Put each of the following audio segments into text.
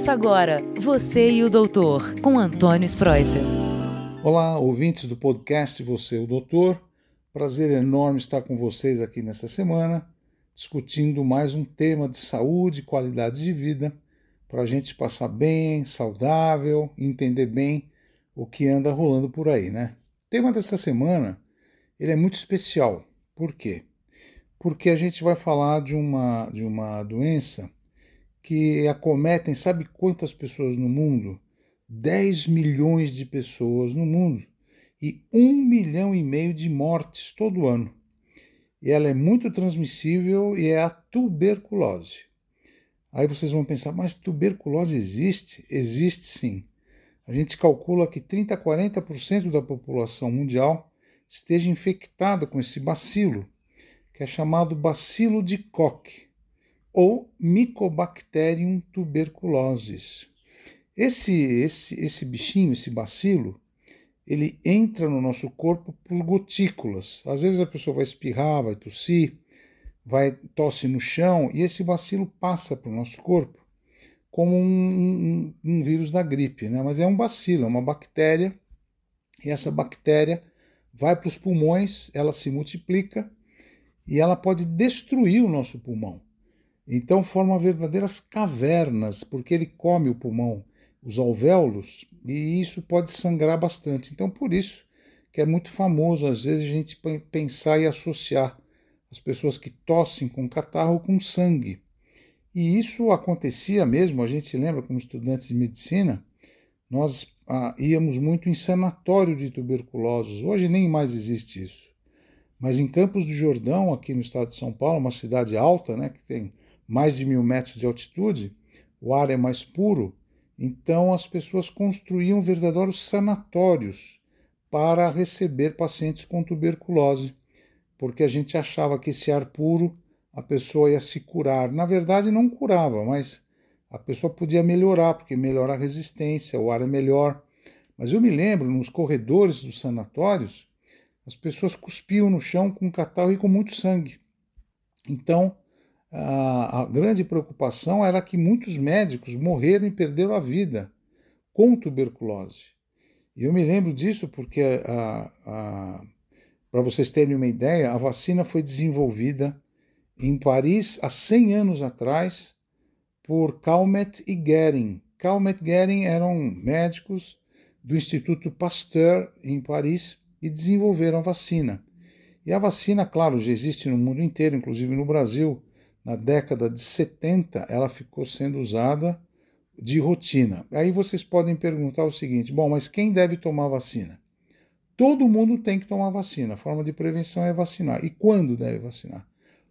Ouça agora Você e o Doutor, com Antônio Spreuser. Olá, ouvintes do podcast Você e o Doutor. Prazer enorme estar com vocês aqui nesta semana, discutindo mais um tema de saúde e qualidade de vida, para a gente passar bem, saudável entender bem o que anda rolando por aí, né? O tema dessa semana ele é muito especial. Por quê? Porque a gente vai falar de uma, de uma doença que acometem, sabe quantas pessoas no mundo? 10 milhões de pessoas no mundo e um milhão e meio de mortes todo ano. E ela é muito transmissível e é a tuberculose. Aí vocês vão pensar, mas tuberculose existe? Existe sim. A gente calcula que 30 a 40% da população mundial esteja infectada com esse bacilo, que é chamado bacilo de Koch ou Mycobacterium tuberculosis. Esse, esse, esse bichinho, esse bacilo, ele entra no nosso corpo por gotículas. Às vezes a pessoa vai espirrar, vai tossir, vai tosse no chão e esse bacilo passa para o nosso corpo como um, um, um, vírus da gripe, né? Mas é um bacilo, é uma bactéria e essa bactéria vai para os pulmões, ela se multiplica e ela pode destruir o nosso pulmão. Então forma verdadeiras cavernas, porque ele come o pulmão, os alvéolos, e isso pode sangrar bastante. Então por isso que é muito famoso às vezes a gente pensar e associar as pessoas que tossem com catarro com sangue. E isso acontecia mesmo, a gente se lembra como estudantes de medicina, nós ah, íamos muito em sanatório de tuberculosos. Hoje nem mais existe isso. Mas em Campos do Jordão, aqui no estado de São Paulo, uma cidade alta, né, que tem mais de mil metros de altitude, o ar é mais puro, então as pessoas construíam verdadeiros sanatórios para receber pacientes com tuberculose, porque a gente achava que esse ar puro a pessoa ia se curar. Na verdade, não curava, mas a pessoa podia melhorar, porque melhora a resistência, o ar é melhor. Mas eu me lembro, nos corredores dos sanatórios, as pessoas cuspiam no chão com catarro e com muito sangue. Então, a, grande preocupação era que muitos médicos morreram e perderam a vida com tuberculose. E eu me lembro disso porque, para vocês terem uma ideia, a vacina foi desenvolvida em Paris há 100 anos atrás por Calmet e Guerin. Calmet e Guerin eram médicos do Instituto Pasteur em Paris e desenvolveram a vacina. E a vacina, claro, já existe no mundo inteiro, inclusive no Brasil na década de 70, ela ficou sendo usada de rotina. Aí vocês podem perguntar o seguinte: bom, mas quem deve tomar vacina? Todo mundo tem que tomar vacina. A forma de prevenção é vacinar. E quando deve vacinar?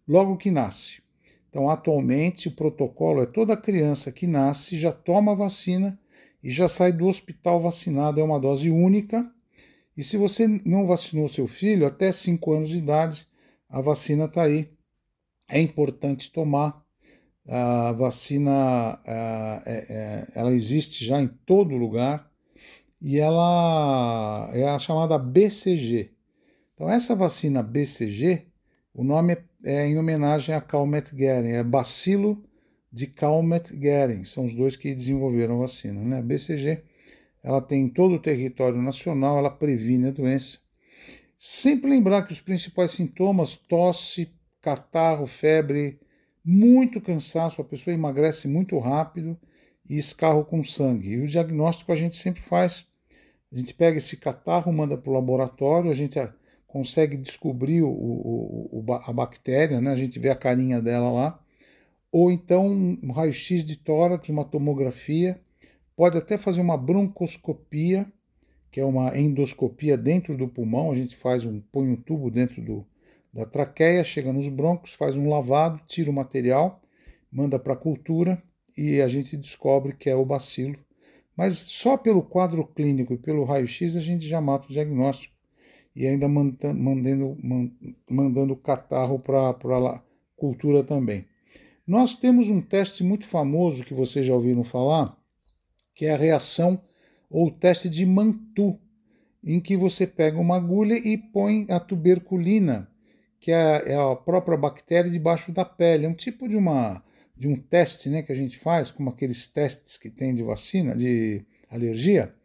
Logo que nasce. Então, atualmente, o protocolo é toda criança que nasce já toma vacina e já sai do hospital vacinado. É uma dose única. E se você não vacinou seu filho, até 5 anos de idade, a vacina está aí é importante tomar. A vacina é, é, ela existe já em todo lugar e ela é a chamada BCG. Então, essa vacina BCG, o nome é, é em homenagem a Calmette-Guerin, é bacilo de Calmette-Guerin, são os dois que desenvolveram a vacina. Né? A BCG ela tem em todo o território nacional, ela previne a doença. Sempre lembrar que os principais sintomas, tosse, catarro, febre, muito cansaço, a pessoa emagrece muito rápido e escarro com sangue. E o diagnóstico a gente sempre faz. A gente pega esse catarro, manda para o laboratório, a gente consegue descobrir o, o, o, a bactéria, né? a gente vê a carinha dela lá. Ou então um raio-x de tórax, uma tomografia. Pode até fazer uma broncoscopia, que é uma endoscopia dentro do pulmão. A gente faz um, põe um tubo dentro do, da traqueia, chega nos broncos, faz um lavado, tira o material, manda para a cultura e a gente descobre que é o bacilo. Mas só pelo quadro clínico e pelo raio-x a gente já mata o diagnóstico e ainda mandando, mandando catarro para a cultura também. Nós temos um teste muito famoso que vocês já ouviram falar, que é a reação ou teste de Mantoux, em que você pega uma agulha e põe a tuberculina que é, é a própria bactéria debaixo da pele. É um tipo de uma de um teste né, que a gente faz, como aqueles testes que tem de vacina, de alergia,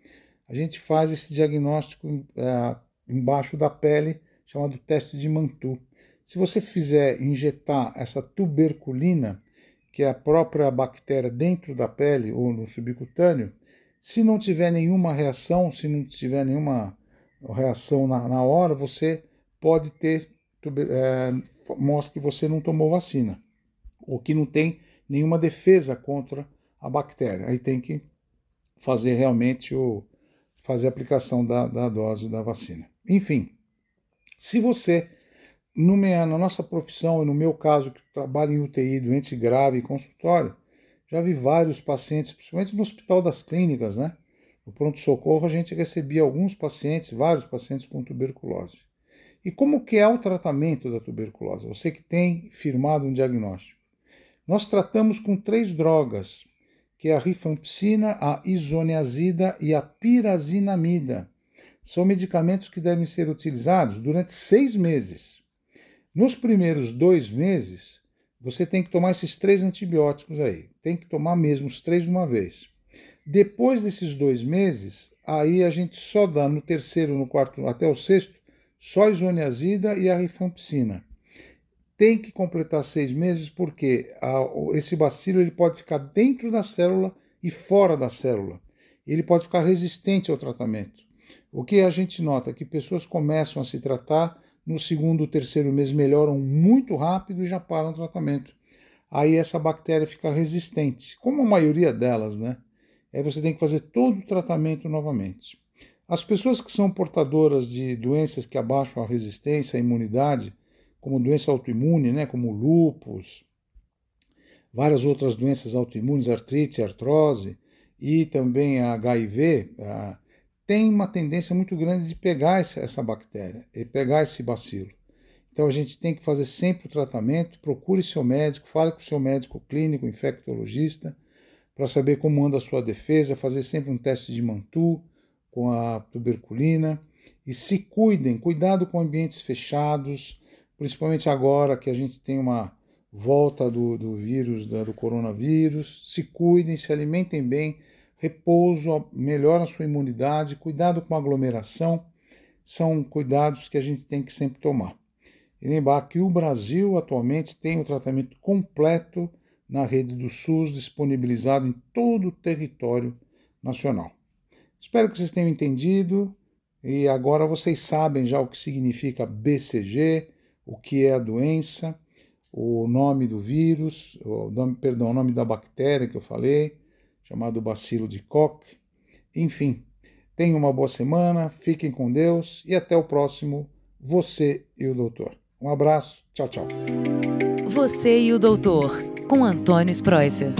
a gente faz esse diagnóstico é, embaixo da pele, chamado teste de Mantu. Se você fizer injetar essa tuberculina, que é a própria bactéria dentro da pele ou no subcutâneo, se não tiver nenhuma reação, se não tiver nenhuma reação na, na hora, você pode ter, é, mostra que você não tomou vacina, ou que não tem nenhuma defesa contra a bactéria. Aí tem que fazer realmente o fazer a aplicação da, da dose da vacina. Enfim, se você, no minha, na nossa profissão e no meu caso, que trabalho em UTI, doente grave consultório, já vi vários pacientes, principalmente no Hospital das Clínicas, né? No pronto-socorro a gente recebia alguns pacientes, vários pacientes com tuberculose. E como que é o tratamento da tuberculose? Você que tem firmado um diagnóstico. Nós tratamos com três drogas, que é a rifampicina, a isoniazida e a pirazinamida. São medicamentos que devem ser utilizados durante seis meses. Nos primeiros dois meses, você tem que tomar esses três antibióticos aí. Tem que tomar mesmo os três de uma vez. Depois desses dois meses, aí a gente só dá no terceiro, no quarto, até o sexto, só a isoniazida e a rifampicina. Tem que completar seis meses porque a, esse bacilo ele pode ficar dentro da célula e fora da célula. Ele pode ficar resistente ao tratamento. O que a gente nota é que pessoas começam a se tratar, no segundo, terceiro mês melhoram muito rápido e já param o tratamento. Aí essa bactéria fica resistente, como a maioria delas, né? Aí você tem que fazer todo o tratamento novamente. As pessoas que são portadoras de doenças que abaixam a resistência, a imunidade, como doença autoimune, né, como lúpus, várias outras doenças autoimunes, artrite, artrose e também a HIV, a, tem uma tendência muito grande de pegar essa bactéria e pegar esse bacilo. Então a gente tem que fazer sempre o tratamento, procure seu médico, fale com o seu médico clínico, infectologista, para saber como anda a sua defesa, fazer sempre um teste de mantu com a tuberculina e se cuidem, cuidado com ambientes fechados, principalmente agora que a gente tem uma volta do, do vírus, do coronavírus. Se cuidem, se alimentem bem, repouso melhora a sua imunidade, cuidado com aglomeração, são cuidados que a gente tem que sempre tomar. E lembrar que o Brasil atualmente tem o tratamento completo na rede do SUS disponibilizado em todo o território nacional. Espero que vocês tenham entendido e agora vocês sabem já o que significa BCG, o que é a doença, o nome do vírus, o nome, perdão, o nome da bactéria que eu falei, chamado bacilo de Koch. Enfim, tenham uma boa semana, fiquem com Deus e até o próximo Você e o Doutor. Um abraço, tchau, tchau. Você e o Doutor com Antônio Spreuser.